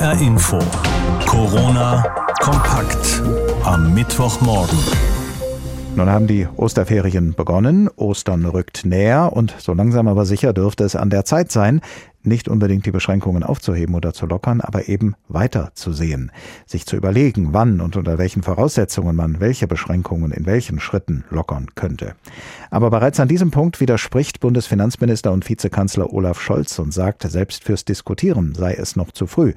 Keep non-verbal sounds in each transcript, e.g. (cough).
HR Info. Corona kompakt am Mittwochmorgen. Nun haben die Osterferien begonnen, Ostern rückt näher und so langsam aber sicher dürfte es an der Zeit sein, nicht unbedingt die Beschränkungen aufzuheben oder zu lockern, aber eben weiterzusehen, sich zu überlegen, wann und unter welchen Voraussetzungen man welche Beschränkungen in welchen Schritten lockern könnte. Aber bereits an diesem Punkt widerspricht Bundesfinanzminister und Vizekanzler Olaf Scholz und sagt, selbst fürs Diskutieren sei es noch zu früh.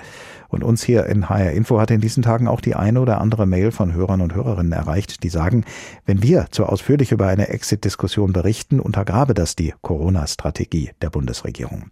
Und uns hier in HR Info hat in diesen Tagen auch die eine oder andere Mail von Hörern und Hörerinnen erreicht, die sagen, wenn wir zu ausführlich über eine Exit-Diskussion berichten, untergrabe das die Corona-Strategie der Bundesregierung.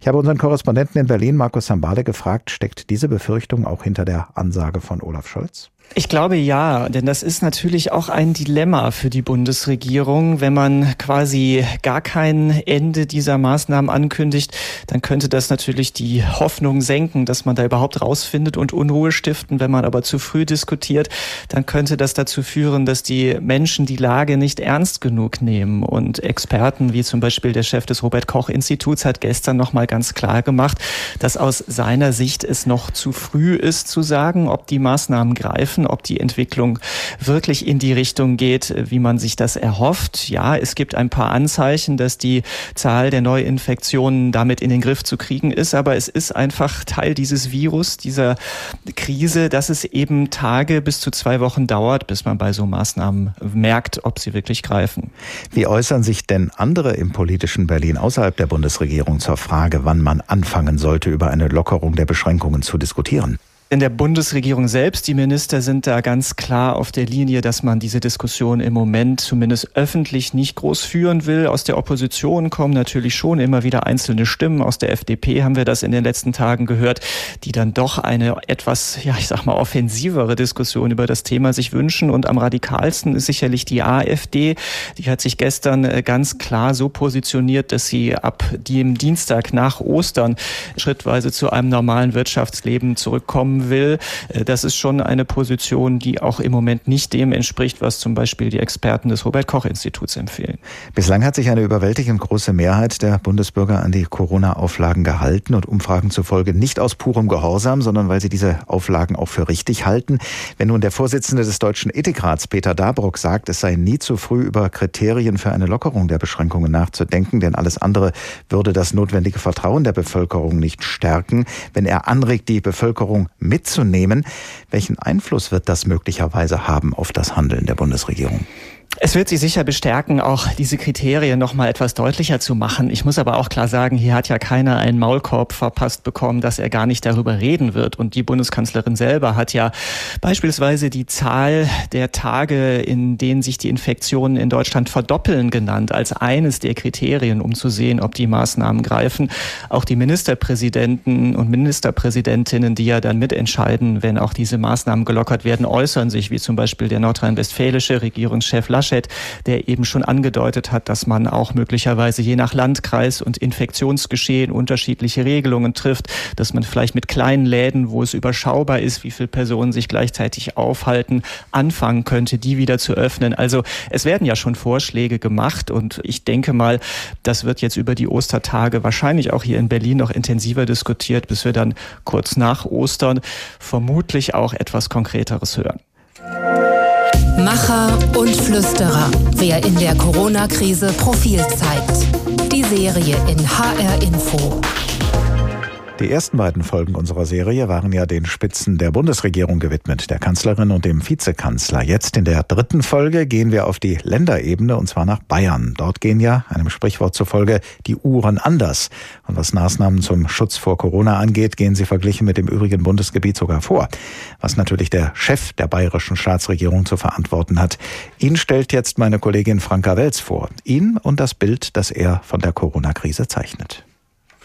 Ich habe unseren Korrespondenten in Berlin, Markus Sambale, gefragt, steckt diese Befürchtung auch hinter der Ansage von Olaf Scholz? Ich glaube ja, denn das ist natürlich auch ein Dilemma für die Bundesregierung. Wenn man quasi gar kein Ende dieser Maßnahmen ankündigt, dann könnte das natürlich die Hoffnung senken, dass man da überhaupt rausfindet und Unruhe stiften. Wenn man aber zu früh diskutiert, dann könnte das dazu führen, dass die Menschen die Lage nicht ernst genug nehmen. Und Experten wie zum Beispiel der Chef des Robert Koch Instituts hat gestern noch mal ganz klar gemacht, dass aus seiner Sicht es noch zu früh ist zu sagen, ob die Maßnahmen greifen prüfen, ob die Entwicklung wirklich in die Richtung geht, wie man sich das erhofft. Ja, es gibt ein paar Anzeichen, dass die Zahl der Neuinfektionen damit in den Griff zu kriegen ist, aber es ist einfach Teil dieses Virus, dieser Krise, dass es eben Tage bis zu zwei Wochen dauert, bis man bei so Maßnahmen merkt, ob sie wirklich greifen. Wie äußern sich denn andere im politischen Berlin außerhalb der Bundesregierung zur Frage, wann man anfangen sollte, über eine Lockerung der Beschränkungen zu diskutieren? In der Bundesregierung selbst, die Minister sind da ganz klar auf der Linie, dass man diese Diskussion im Moment zumindest öffentlich nicht groß führen will. Aus der Opposition kommen natürlich schon immer wieder einzelne Stimmen. Aus der FDP haben wir das in den letzten Tagen gehört, die dann doch eine etwas, ja, ich sag mal, offensivere Diskussion über das Thema sich wünschen. Und am radikalsten ist sicherlich die AfD. Die hat sich gestern äh, ganz klar so positioniert, dass sie ab dem Dienstag nach Ostern schrittweise zu einem normalen Wirtschaftsleben zurückkommen haben will. Äh, das ist schon eine Position, die auch im Moment nicht dem entspricht, was zum Beispiel die Experten des Robert Koch Instituts empfehlen. Bislang hat sich eine überwältigend große Mehrheit der Bundesbürger an die Corona-Auflagen gehalten und Umfragen zufolge nicht aus purem Gehorsam, sondern weil sie diese Auflagen auch für richtig halten. Wenn nun der Vorsitzende des Deutschen Ethikrats, Peter Dabrock, sagt, es sei nie zu früh über Kriterien für eine Lockerung der Beschränkungen nachzudenken, denn alles andere würde das notwendige Vertrauen der Bevölkerung nicht stärken. Wenn er anregt, die Bevölkerung mitzunehmen. Welchen Einfluss wird das möglicherweise haben auf das Handeln der Bundesregierung? Es wird Sie sicher bestärken, auch diese Kriterien noch mal etwas deutlicher zu machen. Ich muss aber auch klar sagen, hier hat ja keiner einen Maulkorb verpasst bekommen, dass er gar nicht darüber reden wird. Und die Bundeskanzlerin selber hat ja beispielsweise die Zahl der Tage, in denen sich die Infektionen in Deutschland verdoppeln, genannt, als eines der Kriterien, um zu sehen, ob die Maßnahmen greifen. Auch die Ministerpräsidenten und Ministerpräsidentinnen, die ja dann mitentscheiden, wenn auch diese Maßnahmen gelockert werden, äußern sich, wie zum Beispiel der nordrhein-westfälische Regierungschef Laschet, der eben schon angedeutet hat, dass man auch möglicherweise je nach Landkreis und Infektionsgeschehen unterschiedliche Regelungen trifft, dass man vielleicht mit kleinen Läden, wo es überschaubar ist, wie viele Personen sich gleichzeitig aufhalten, anfangen könnte, die wieder zu öffnen. Also es werden ja schon Vorschläge gemacht und ich denke mal, das wird jetzt über die Ostertage wahrscheinlich auch hier in Berlin noch intensiver diskutiert, bis wir dann kurz nach Ostern vermutlich auch etwas Konkreteres hören. Macher und Flüsterer. Wer in der Corona-Krise Profil zeigt. Die Serie in HR Info. Die ersten beiden Folgen unserer Serie waren ja den Spitzen der Bundesregierung gewidmet, der Kanzlerin und dem Vizekanzler. Jetzt in der dritten Folge gehen wir auf die Länderebene und zwar nach Bayern. Dort gehen ja, einem Sprichwort zufolge, die Uhren anders. Und was Maßnahmen zum Schutz vor Corona angeht, gehen sie verglichen mit dem übrigen Bundesgebiet sogar vor. Was natürlich der Chef der bayerischen Staatsregierung zu verantworten hat. Ihn stellt jetzt meine Kollegin Franka Welz vor. Ihn und das Bild, das er von der Corona-Krise zeichnet.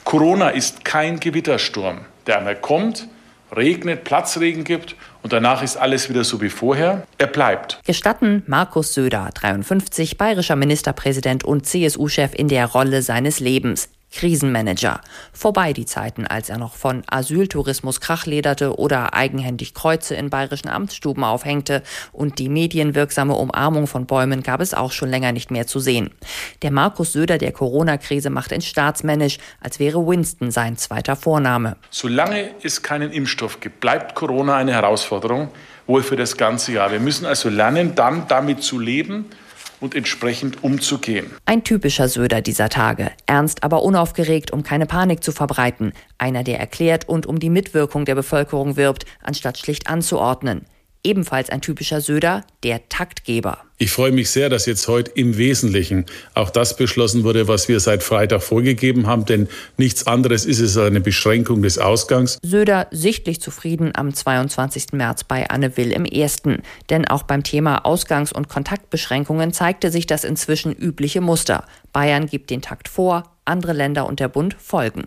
Corona ist kein Gewittersturm, der einmal kommt, regnet, Platzregen gibt und danach ist alles wieder so wie vorher. Er bleibt. Gestatten Markus Söder, 53, bayerischer Ministerpräsident und CSU-Chef in der Rolle seines Lebens. Krisenmanager. Vorbei die Zeiten, als er noch von Asyltourismus krachlederte oder eigenhändig Kreuze in bayerischen Amtsstuben aufhängte und die medienwirksame Umarmung von Bäumen gab es auch schon länger nicht mehr zu sehen. Der Markus Söder der Corona-Krise macht ihn staatsmännisch, als wäre Winston sein zweiter Vorname. Solange es keinen Impfstoff gibt, bleibt Corona eine Herausforderung, wohl für das ganze Jahr. Wir müssen also lernen, dann damit zu leben und entsprechend umzugehen. Ein typischer Söder dieser Tage. Ernst, aber unaufgeregt, um keine Panik zu verbreiten. Einer, der erklärt und um die Mitwirkung der Bevölkerung wirbt, anstatt schlicht anzuordnen. Ebenfalls ein typischer Söder, der Taktgeber. Ich freue mich sehr, dass jetzt heute im Wesentlichen auch das beschlossen wurde, was wir seit Freitag vorgegeben haben, denn nichts anderes ist es eine Beschränkung des Ausgangs. Söder sichtlich zufrieden am 22. März bei Anne Will im ersten. Denn auch beim Thema Ausgangs- und Kontaktbeschränkungen zeigte sich das inzwischen übliche Muster. Bayern gibt den Takt vor, andere Länder und der Bund folgen.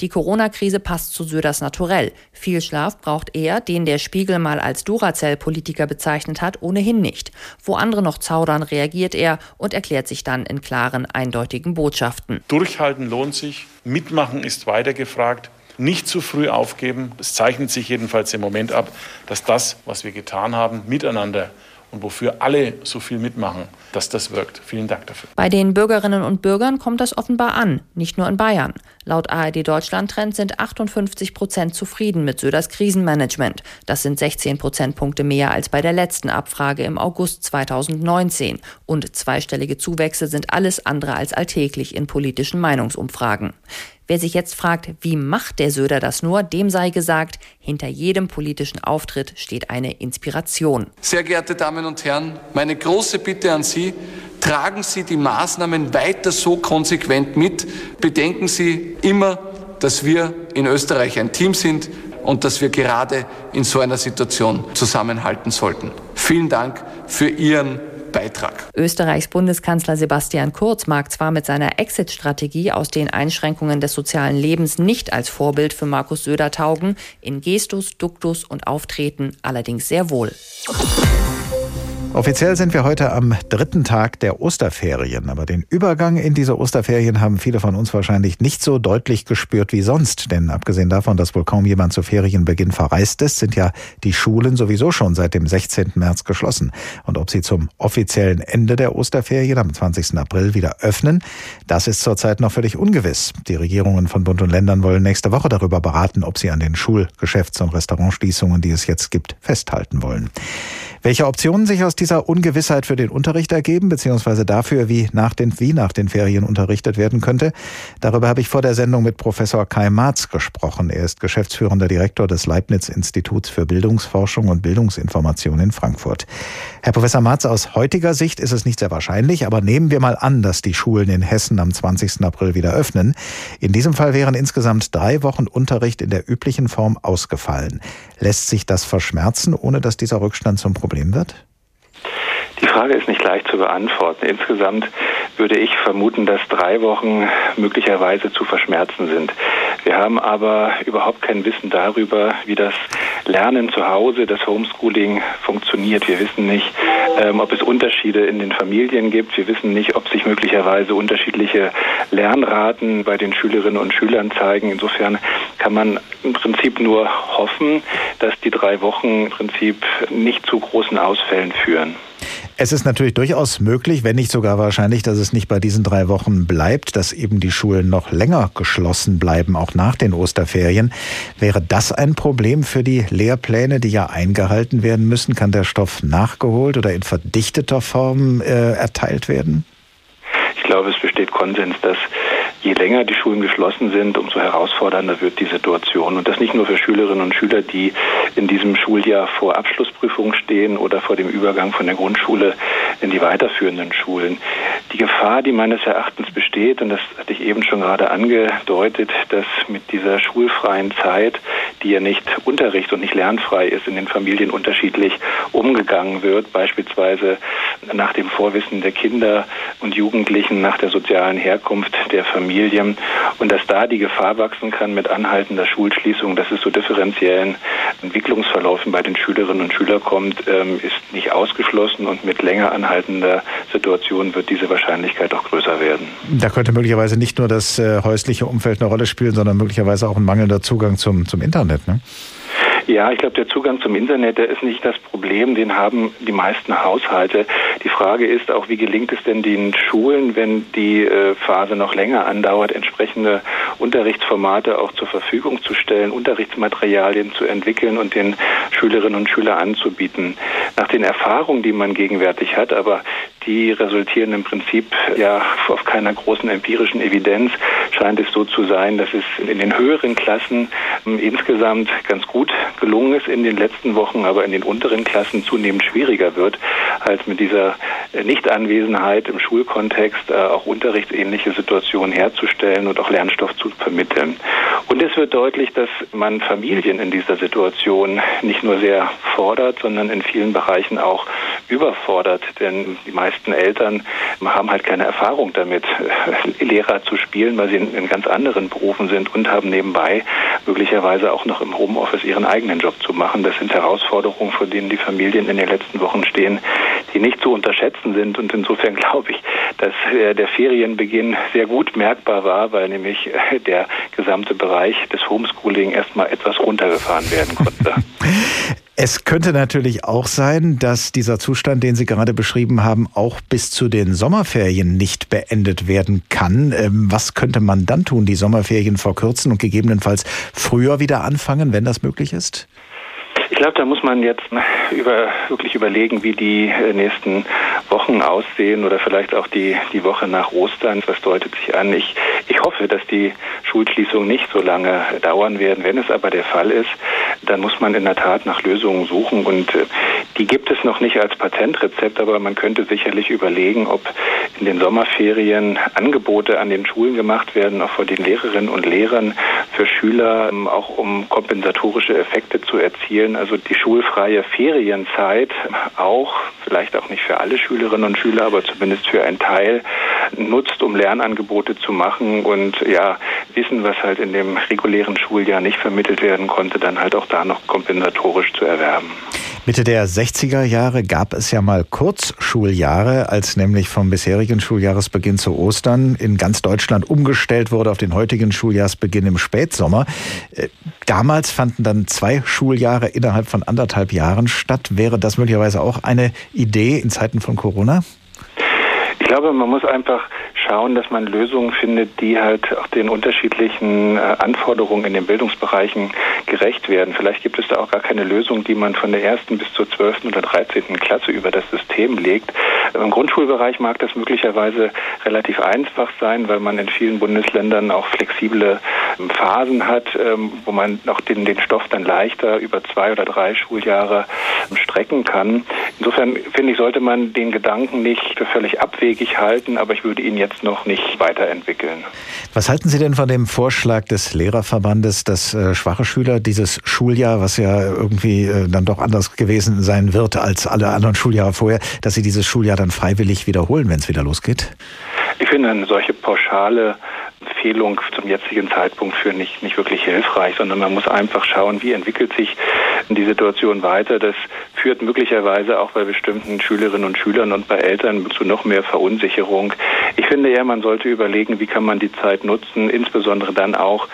Die Corona-Krise passt zu Söders Naturell. Viel Schlaf braucht er, den der Spiegel mal als Duracell-Politiker bezeichnet hat, ohnehin nicht. Wo andere noch zaudern, reagiert er und erklärt sich dann in klaren, eindeutigen Botschaften. Durchhalten lohnt sich, mitmachen ist weiter gefragt. Nicht zu früh aufgeben. Es zeichnet sich jedenfalls im Moment ab, dass das, was wir getan haben, miteinander und wofür alle so viel mitmachen, dass das wirkt. Vielen Dank dafür. Bei den Bürgerinnen und Bürgern kommt das offenbar an, nicht nur in Bayern. Laut ARD Deutschland Trend sind 58 Prozent zufrieden mit Söders Krisenmanagement. Das sind 16 Prozentpunkte mehr als bei der letzten Abfrage im August 2019. Und zweistellige Zuwächse sind alles andere als alltäglich in politischen Meinungsumfragen. Wer sich jetzt fragt, wie macht der Söder das nur, dem sei gesagt, hinter jedem politischen Auftritt steht eine Inspiration. Sehr geehrte Damen und Herren, meine große Bitte an Sie, tragen Sie die Maßnahmen weiter so konsequent mit. Bedenken Sie immer, dass wir in Österreich ein Team sind und dass wir gerade in so einer Situation zusammenhalten sollten. Vielen Dank für Ihren Beitrag. Österreichs Bundeskanzler Sebastian Kurz mag zwar mit seiner Exit-Strategie aus den Einschränkungen des sozialen Lebens nicht als Vorbild für Markus Söder taugen, in Gestus, Duktus und Auftreten allerdings sehr wohl. Offiziell sind wir heute am dritten Tag der Osterferien, aber den Übergang in diese Osterferien haben viele von uns wahrscheinlich nicht so deutlich gespürt wie sonst, denn abgesehen davon, dass wohl kaum jemand zu Ferienbeginn verreist ist, sind ja die Schulen sowieso schon seit dem 16. März geschlossen. Und ob sie zum offiziellen Ende der Osterferien am 20. April wieder öffnen, das ist zurzeit noch völlig ungewiss. Die Regierungen von Bund und Ländern wollen nächste Woche darüber beraten, ob sie an den Schul-, Geschäfts- und Restaurantschließungen, die es jetzt gibt, festhalten wollen. Welche Optionen sich aus dieser Ungewissheit für den Unterricht ergeben, beziehungsweise dafür, wie nach den, wie nach den Ferien unterrichtet werden könnte, darüber habe ich vor der Sendung mit Professor Kai Marz gesprochen. Er ist geschäftsführender Direktor des Leibniz-Instituts für Bildungsforschung und Bildungsinformation in Frankfurt. Herr Professor Marz, aus heutiger Sicht ist es nicht sehr wahrscheinlich, aber nehmen wir mal an, dass die Schulen in Hessen am 20. April wieder öffnen. In diesem Fall wären insgesamt drei Wochen Unterricht in der üblichen Form ausgefallen. Lässt sich das verschmerzen, ohne dass dieser Rückstand zum Problem wird? Die Frage ist nicht leicht zu beantworten. Insgesamt würde ich vermuten, dass drei Wochen möglicherweise zu verschmerzen sind. Wir haben aber überhaupt kein Wissen darüber, wie das Lernen zu Hause, das Homeschooling funktioniert. Wir wissen nicht, ähm, ob es Unterschiede in den Familien gibt. Wir wissen nicht, ob sich möglicherweise unterschiedliche Lernraten bei den Schülerinnen und Schülern zeigen. Insofern kann man im Prinzip nur hoffen, dass die drei Wochen im Prinzip nicht zu großen Ausfällen führen. Es ist natürlich durchaus möglich, wenn nicht sogar wahrscheinlich, dass es nicht bei diesen drei Wochen bleibt, dass eben die Schulen noch länger geschlossen bleiben, auch nach den Osterferien. Wäre das ein Problem für die Lehrpläne, die ja eingehalten werden müssen? Kann der Stoff nachgeholt oder in verdichteter Form äh, erteilt werden? Ich glaube, es besteht Konsens, dass je länger die Schulen geschlossen sind, umso herausfordernder wird die Situation. Und das nicht nur für Schülerinnen und Schüler, die in diesem Schuljahr vor Abschlussprüfungen stehen oder vor dem Übergang von der Grundschule in die weiterführenden Schulen. Die Gefahr, die meines Erachtens besteht, und das hatte ich eben schon gerade angedeutet, dass mit dieser schulfreien Zeit, die ja nicht Unterricht und nicht lernfrei ist, in den Familien unterschiedlich umgegangen wird, beispielsweise nach dem Vorwissen der Kinder und Jugendlichen, nach der sozialen Herkunft der Familie, Familie und dass da die Gefahr wachsen kann mit anhaltender Schulschließung, dass es zu differenziellen Entwicklungsverläufen bei den Schülerinnen und Schülern kommt, ähm, ist nicht ausgeschlossen und mit länger anhaltender Situation wird diese Wahrscheinlichkeit auch größer werden. Da könnte möglicherweise nicht nur das äh, häusliche Umfeld eine Rolle spielen, sondern möglicherweise auch ein mangelnder Zugang zum, zum Internet. Ne? Ja, ich glaube, der Zugang zum Internet, der ist nicht das Problem, den haben die meisten Haushalte. Die Frage ist auch, wie gelingt es denn den Schulen, wenn die äh, Phase noch länger andauert, entsprechende Unterrichtsformate auch zur Verfügung zu stellen, Unterrichtsmaterialien zu entwickeln und den Schülerinnen und Schülern anzubieten. Nach den Erfahrungen, die man gegenwärtig hat, aber die resultieren im Prinzip ja auf keiner großen empirischen Evidenz, scheint es so zu sein, dass es in den höheren Klassen ähm, insgesamt ganz gut gelungen ist in den letzten Wochen, aber in den unteren Klassen zunehmend schwieriger wird, als mit dieser äh, Nichtanwesenheit im Schulkontext äh, auch unterrichtsähnliche Situationen herzustellen und auch Lernstoff zu vermitteln. Und es wird deutlich, dass man Familien in dieser Situation nicht nur sehr fordert, sondern in vielen Bereichen auch überfordert, denn die meisten Eltern haben halt keine Erfahrung damit, Lehrer zu spielen, weil sie in, ganz anderen Berufen sind und haben nebenbei möglicherweise auch noch im Homeoffice ihren eigenen Job zu machen. Das sind Herausforderungen, vor denen die Familien in den letzten Wochen stehen, die nicht zu unterschätzen sind. Und insofern (laughs) glaube ich, dass äh, der Ferienbeginn sehr gut merkbar war, weil nämlich äh, der gesamte Bereich des Homeschooling erstmal etwas runtergefahren werden konnte. (laughs) Es könnte natürlich auch sein, dass dieser Zustand, den Sie gerade beschrieben haben, auch bis zu den Sommerferien nicht beendet werden kann. Ähm, was könnte man dann tun? Die Sommerferien verkürzen und gegebenenfalls früher wieder anfangen, wenn das möglich ist? Ich glaube, da muss man jetzt über, wirklich überlegen, wie die äh, nächsten Wochen aussehen oder vielleicht auch die, die Woche nach Ostern. Was deutet sich an? Ich, ich hoffe, dass die Schulschließungen nicht so lange dauern werden. Wenn es aber der Fall ist, dann muss man in der Tat nach Lösungen suchen und äh, die gibt es noch nicht als Patentrezept, aber man könnte sicherlich überlegen, ob in den Sommerferien Angebote an den Schulen gemacht werden, auch von den Lehrerinnen und Lehrern für Schüler, ähm, auch um kompensatorische Effekte zu erzielen. Also die schulfreie Ferienzeit auch, vielleicht auch nicht für alle Schülerinnen und Schüler, aber zumindest für einen Teil, nutzt, um Lernangebote zu machen und ja, Wissen, was halt in dem regulären Schuljahr nicht vermittelt werden konnte, dann halt auch da noch kompensatorisch zu erwerben. Mitte der 60er Jahre gab es ja mal Kurzschuljahre, als nämlich vom bisherigen Schuljahresbeginn zu Ostern in ganz Deutschland umgestellt wurde auf den heutigen Schuljahrsbeginn im Spätsommer. Äh, damals fanden dann zwei Schuljahre innerhalb von anderthalb Jahren statt. Wäre das möglicherweise auch eine Idee in Zeiten von Corona? Ich glaube, man muss einfach schauen, dass man Lösungen findet, die halt auch den unterschiedlichen äh, Anforderungen in den Bildungsbereichen gerecht werden. Vielleicht gibt es da auch gar keine Lösung, die man von der ersten bis zur zwölften oder dreizehnten Klasse über das System legt. Im Grundschulbereich mag das möglicherweise relativ einfach sein, weil man in vielen Bundesländern auch flexible Phasen hat, ähm, wo man auch den, den Stoff dann leichter über zwei oder drei Schuljahre ähm, strecken kann. Insofern finde ich, sollte man den Gedanken nicht für völlig abwegig halten, aber ich würde ihn jetzt noch nicht weiterentwickeln. Was halten Sie denn von dem Vorschlag des Lehrerverbandes, dass äh, schwache Schüler dieses Schuljahr, was ja irgendwie äh, dann doch anders gewesen sein wird als alle anderen Schuljahre vorher, dass sie dieses Schuljahr dann freiwillig wiederholen, wenn es wieder losgeht? Ich finde eine solche pauschale Empfehlung zum jetzigen Zeitpunkt für nicht, nicht wirklich hilfreich, sondern man muss einfach schauen, wie entwickelt sich die Situation weiter. Das führt möglicherweise auch bei bestimmten Schülerinnen und Schülern und bei Eltern zu noch mehr Verunsicherung. Ich finde eher, man sollte überlegen, wie kann man die Zeit nutzen, insbesondere dann auch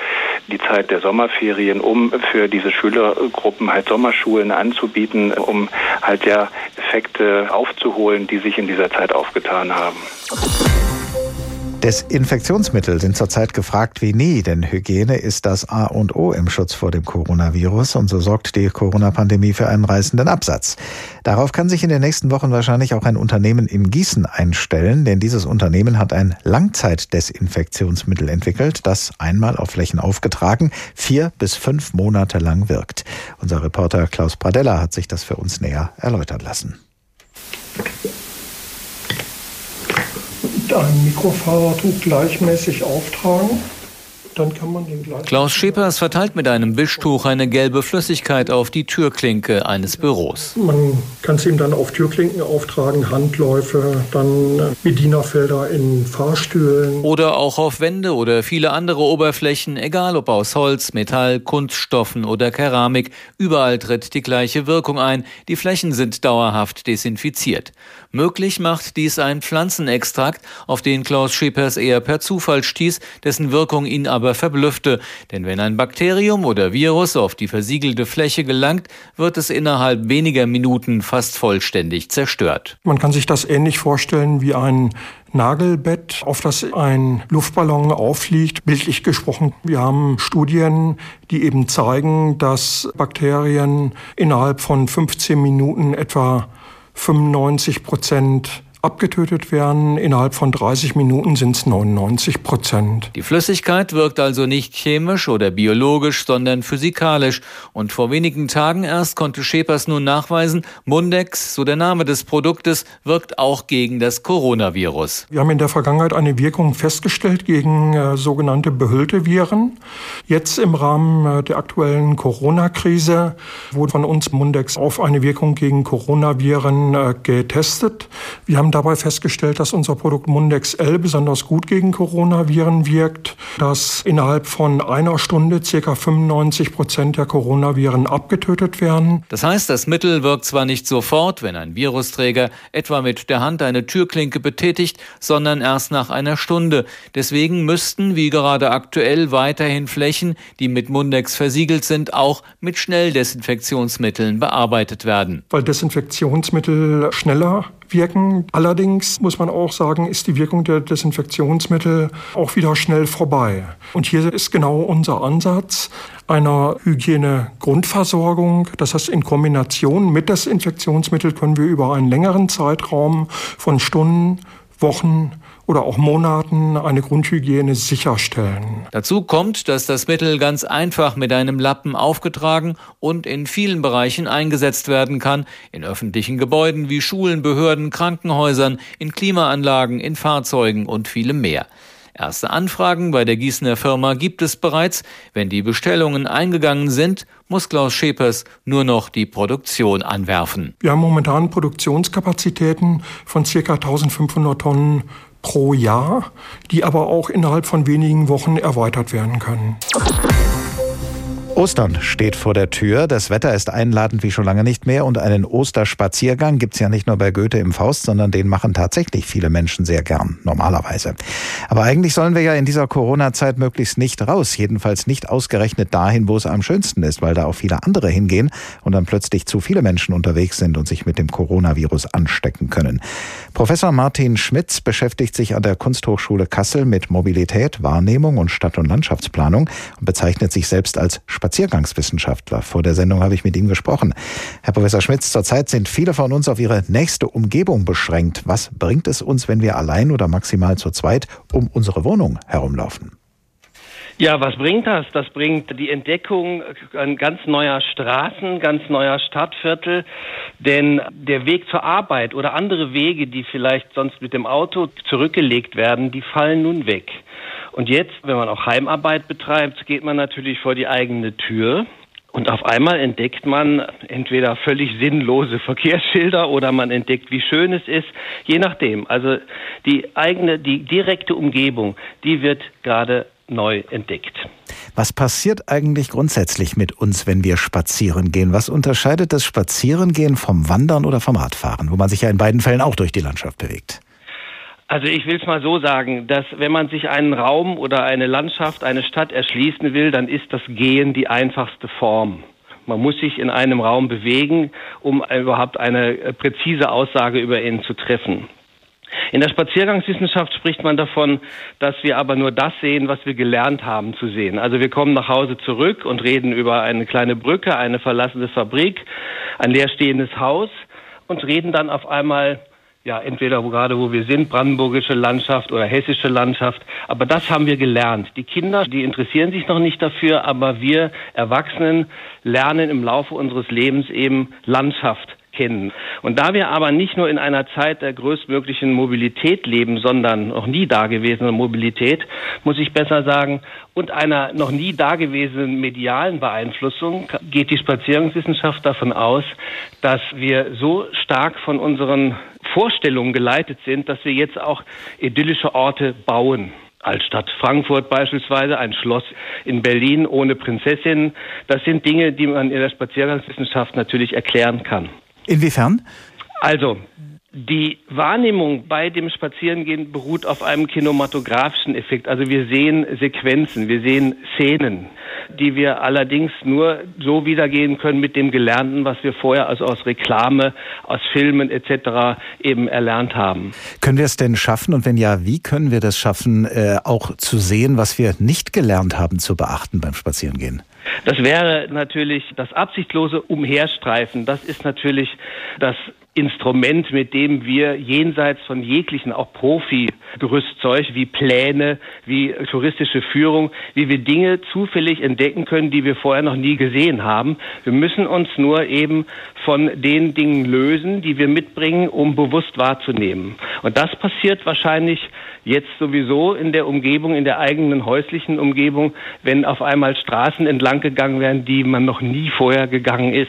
die Zeit der Sommerferien, um für diese Schülergruppen halt Sommerschulen anzubieten, um halt ja Effekte aufzuholen, die sich in dieser Zeit aufgetan haben. Desinfektionsmittel sind zurzeit gefragt wie nie, denn Hygiene ist das A und O im Schutz vor dem Coronavirus und so sorgt die Corona-Pandemie für einen reißenden Absatz. Darauf kann sich in den nächsten Wochen wahrscheinlich auch ein Unternehmen in Gießen einstellen, denn dieses Unternehmen hat ein Langzeitdesinfektionsmittel entwickelt, das einmal auf Flächen aufgetragen vier bis fünf Monate lang wirkt. Unser Reporter Klaus Pradella hat sich das für uns näher erläutern lassen ein Mikrofahrertuch gleichmäßig auftragen. Dann kann man den gleich. Klaus Schepers verteilt mit einem Wischtuch eine gelbe Flüssigkeit auf die Türklinke eines Büros. Man kann es ihm dann auf Türklinken auftragen, Handläufe, dann Bedienerfelder in Fahrstühlen. Oder auch auf Wände oder viele andere Oberflächen, egal ob aus Holz, Metall, Kunststoffen oder Keramik. Überall tritt die gleiche Wirkung ein. Die Flächen sind dauerhaft desinfiziert. Möglich macht dies ein Pflanzenextrakt, auf den Klaus Schepers eher per Zufall stieß, dessen Wirkung ihn aber verblüffte. Denn wenn ein Bakterium oder Virus auf die versiegelte Fläche gelangt, wird es innerhalb weniger Minuten fast vollständig zerstört. Man kann sich das ähnlich vorstellen wie ein Nagelbett, auf das ein Luftballon aufliegt, bildlich gesprochen. Wir haben Studien, die eben zeigen, dass Bakterien innerhalb von 15 Minuten etwa 95 Prozent abgetötet werden. Innerhalb von 30 Minuten sind es 99 Prozent. Die Flüssigkeit wirkt also nicht chemisch oder biologisch, sondern physikalisch. Und vor wenigen Tagen erst konnte Schepers nun nachweisen, Mundex, so der Name des Produktes, wirkt auch gegen das Coronavirus. Wir haben in der Vergangenheit eine Wirkung festgestellt gegen äh, sogenannte behüllte Viren. Jetzt im Rahmen äh, der aktuellen Corona-Krise wurde von uns Mundex auf eine Wirkung gegen Coronaviren äh, getestet. Wir haben haben dabei festgestellt, dass unser Produkt Mundex L besonders gut gegen Coronaviren wirkt, dass innerhalb von einer Stunde ca. 95 Prozent der Coronaviren abgetötet werden. Das heißt, das Mittel wirkt zwar nicht sofort, wenn ein Virusträger etwa mit der Hand eine Türklinke betätigt, sondern erst nach einer Stunde. Deswegen müssten, wie gerade aktuell, weiterhin Flächen, die mit Mundex versiegelt sind, auch mit Schnelldesinfektionsmitteln bearbeitet werden. Weil Desinfektionsmittel schneller wirken. Allerdings muss man auch sagen, ist die Wirkung der Desinfektionsmittel auch wieder schnell vorbei. Und hier ist genau unser Ansatz einer Hygiene-Grundversorgung. Das heißt, in Kombination mit Desinfektionsmittel können wir über einen längeren Zeitraum von Stunden, Wochen oder auch Monaten eine Grundhygiene sicherstellen. Dazu kommt, dass das Mittel ganz einfach mit einem Lappen aufgetragen und in vielen Bereichen eingesetzt werden kann, in öffentlichen Gebäuden wie Schulen, Behörden, Krankenhäusern, in Klimaanlagen, in Fahrzeugen und vielem mehr. Erste Anfragen bei der Gießener Firma gibt es bereits. Wenn die Bestellungen eingegangen sind, muss Klaus Schepers nur noch die Produktion anwerfen. Wir haben momentan Produktionskapazitäten von ca. 1500 Tonnen pro Jahr, die aber auch innerhalb von wenigen Wochen erweitert werden können. Ostern steht vor der Tür. Das Wetter ist einladend wie schon lange nicht mehr. Und einen Osterspaziergang gibt's ja nicht nur bei Goethe im Faust, sondern den machen tatsächlich viele Menschen sehr gern, normalerweise. Aber eigentlich sollen wir ja in dieser Corona-Zeit möglichst nicht raus. Jedenfalls nicht ausgerechnet dahin, wo es am schönsten ist, weil da auch viele andere hingehen und dann plötzlich zu viele Menschen unterwegs sind und sich mit dem Coronavirus anstecken können. Professor Martin Schmitz beschäftigt sich an der Kunsthochschule Kassel mit Mobilität, Wahrnehmung und Stadt- und Landschaftsplanung und bezeichnet sich selbst als Spaziergang Spaziergangswissenschaftler. Vor der Sendung habe ich mit ihm gesprochen. Herr Professor Schmitz, zurzeit sind viele von uns auf ihre nächste Umgebung beschränkt. Was bringt es uns, wenn wir allein oder maximal zu zweit um unsere Wohnung herumlaufen? Ja, was bringt das? Das bringt die Entdeckung ganz neuer Straßen, ganz neuer Stadtviertel. Denn der Weg zur Arbeit oder andere Wege, die vielleicht sonst mit dem Auto zurückgelegt werden, die fallen nun weg. Und jetzt, wenn man auch Heimarbeit betreibt, geht man natürlich vor die eigene Tür. Und auf einmal entdeckt man entweder völlig sinnlose Verkehrsschilder oder man entdeckt, wie schön es ist, je nachdem. Also die eigene, die direkte Umgebung, die wird gerade neu entdeckt. Was passiert eigentlich grundsätzlich mit uns, wenn wir spazieren gehen? Was unterscheidet das Spazierengehen vom Wandern oder vom Radfahren, wo man sich ja in beiden Fällen auch durch die Landschaft bewegt? Also ich will es mal so sagen, dass wenn man sich einen Raum oder eine Landschaft, eine Stadt erschließen will, dann ist das Gehen die einfachste Form. Man muss sich in einem Raum bewegen, um überhaupt eine präzise Aussage über ihn zu treffen. In der Spaziergangswissenschaft spricht man davon, dass wir aber nur das sehen, was wir gelernt haben zu sehen. Also wir kommen nach Hause zurück und reden über eine kleine Brücke, eine verlassene Fabrik, ein leerstehendes Haus und reden dann auf einmal ja, entweder wo, gerade wo wir sind, brandenburgische Landschaft oder hessische Landschaft. Aber das haben wir gelernt. Die Kinder, die interessieren sich noch nicht dafür, aber wir Erwachsenen lernen im Laufe unseres Lebens eben Landschaft kennen. Und da wir aber nicht nur in einer Zeit der größtmöglichen Mobilität leben, sondern noch nie dagewesene Mobilität, muss ich besser sagen, und einer noch nie dagewesenen medialen Beeinflussung geht die Spaziergangswissenschaft davon aus, dass wir so stark von unseren Vorstellungen geleitet sind, dass wir jetzt auch idyllische Orte bauen. Altstadt Frankfurt beispielsweise, ein Schloss in Berlin ohne Prinzessin. Das sind Dinge, die man in der Spaziergangswissenschaft natürlich erklären kann. Inwiefern? Also, die Wahrnehmung bei dem Spazierengehen beruht auf einem kinematografischen Effekt. Also wir sehen Sequenzen, wir sehen Szenen, die wir allerdings nur so wiedergehen können mit dem Gelernten, was wir vorher also aus Reklame, aus Filmen etc. eben erlernt haben. Können wir es denn schaffen und wenn ja, wie können wir das schaffen, äh, auch zu sehen, was wir nicht gelernt haben zu beachten beim Spazierengehen? Das wäre natürlich das absichtlose Umherstreifen. Das ist natürlich das Instrument, mit dem wir jenseits von jeglichen auch Profi-Gerüstzeug wie Pläne, wie touristische Führung, wie wir Dinge zufällig entdecken können, die wir vorher noch nie gesehen haben. Wir müssen uns nur eben von den Dingen lösen, die wir mitbringen, um bewusst wahrzunehmen. Und das passiert wahrscheinlich jetzt sowieso in der Umgebung, in der eigenen häuslichen Umgebung, wenn auf einmal Straßen entlang gegangen werden, die man noch nie vorher gegangen ist.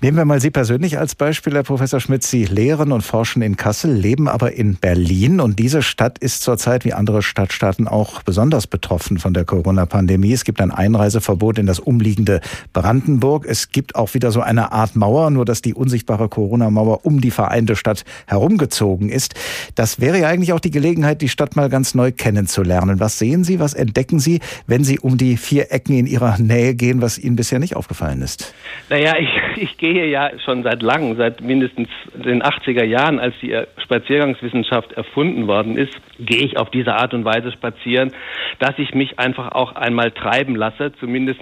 Nehmen wir mal Sie persönlich als Beispiel, Herr Professor Schmidt. Sie lehren und forschen in Kassel, leben aber in Berlin und diese Stadt ist zurzeit wie andere Stadtstaaten auch besonders betroffen von der Corona-Pandemie. Es gibt ein Einreiseverbot in das umliegende Brandenburg. Es gibt auch wieder so eine Art Mauer, nur dass die unsichtbare Corona-Mauer um die vereinte Stadt herumgezogen ist. Das wäre ja eigentlich auch die Gelegenheit, die Stadt mal ganz neu kennenzulernen. Was sehen Sie, was entdecken Sie, wenn Sie um die vier Ecken in Ihrer Nähe gehen, was Ihnen bisher nicht aufgefallen ist? Naja, (laughs) ich, ich gehe ja schon seit langem, seit mindestens den 80er Jahren, als die Spaziergangswissenschaft erfunden worden ist, gehe ich auf diese Art und Weise spazieren, dass ich mich einfach auch einmal treiben lasse, zumindest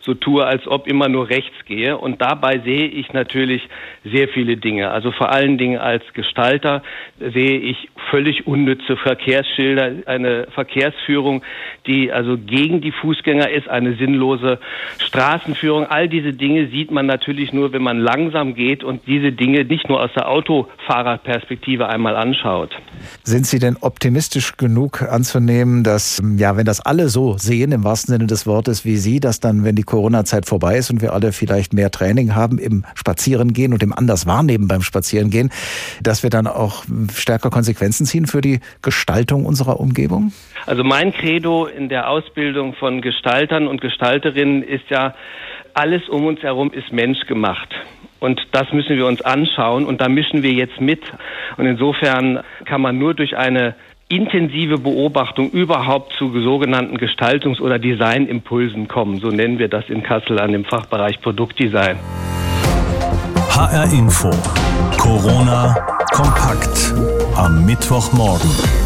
so tue, als ob immer nur rechts gehe. Und dabei sehe ich natürlich sehr viele Dinge. Also vor allen Dingen als Gestalter sehe ich völlig unnütze Verkehrsschilder, eine Verkehrsführung, die also gegen die Fußgänger ist, eine sinnlose Straßenführung. All diese Dinge sieht man natürlich nur, wenn man langsam geht und diese Dinge nicht nur aus der Autofahrerperspektive einmal anschaut. Sind Sie denn optimistisch genug anzunehmen, dass, ja, wenn das alle so sehen, im wahrsten Sinne des Wortes wie Sie, dass dann, wenn die Corona-Zeit vorbei ist und wir alle vielleicht mehr Training haben im Spazierengehen und im anders wahrnehmen beim Spazierengehen, dass wir dann auch stärker Konsequenzen ziehen für die Gestaltung unserer Umgebung? Also mein Credo in der Ausbildung von Gestaltern und Gestalterinnen ist ja, alles um uns herum ist menschgemacht. Und das müssen wir uns anschauen und da mischen wir jetzt mit. Und insofern kann man nur durch eine intensive Beobachtung überhaupt zu sogenannten Gestaltungs- oder Designimpulsen kommen. So nennen wir das in Kassel an dem Fachbereich Produktdesign. HR Info. Corona kompakt am Mittwochmorgen.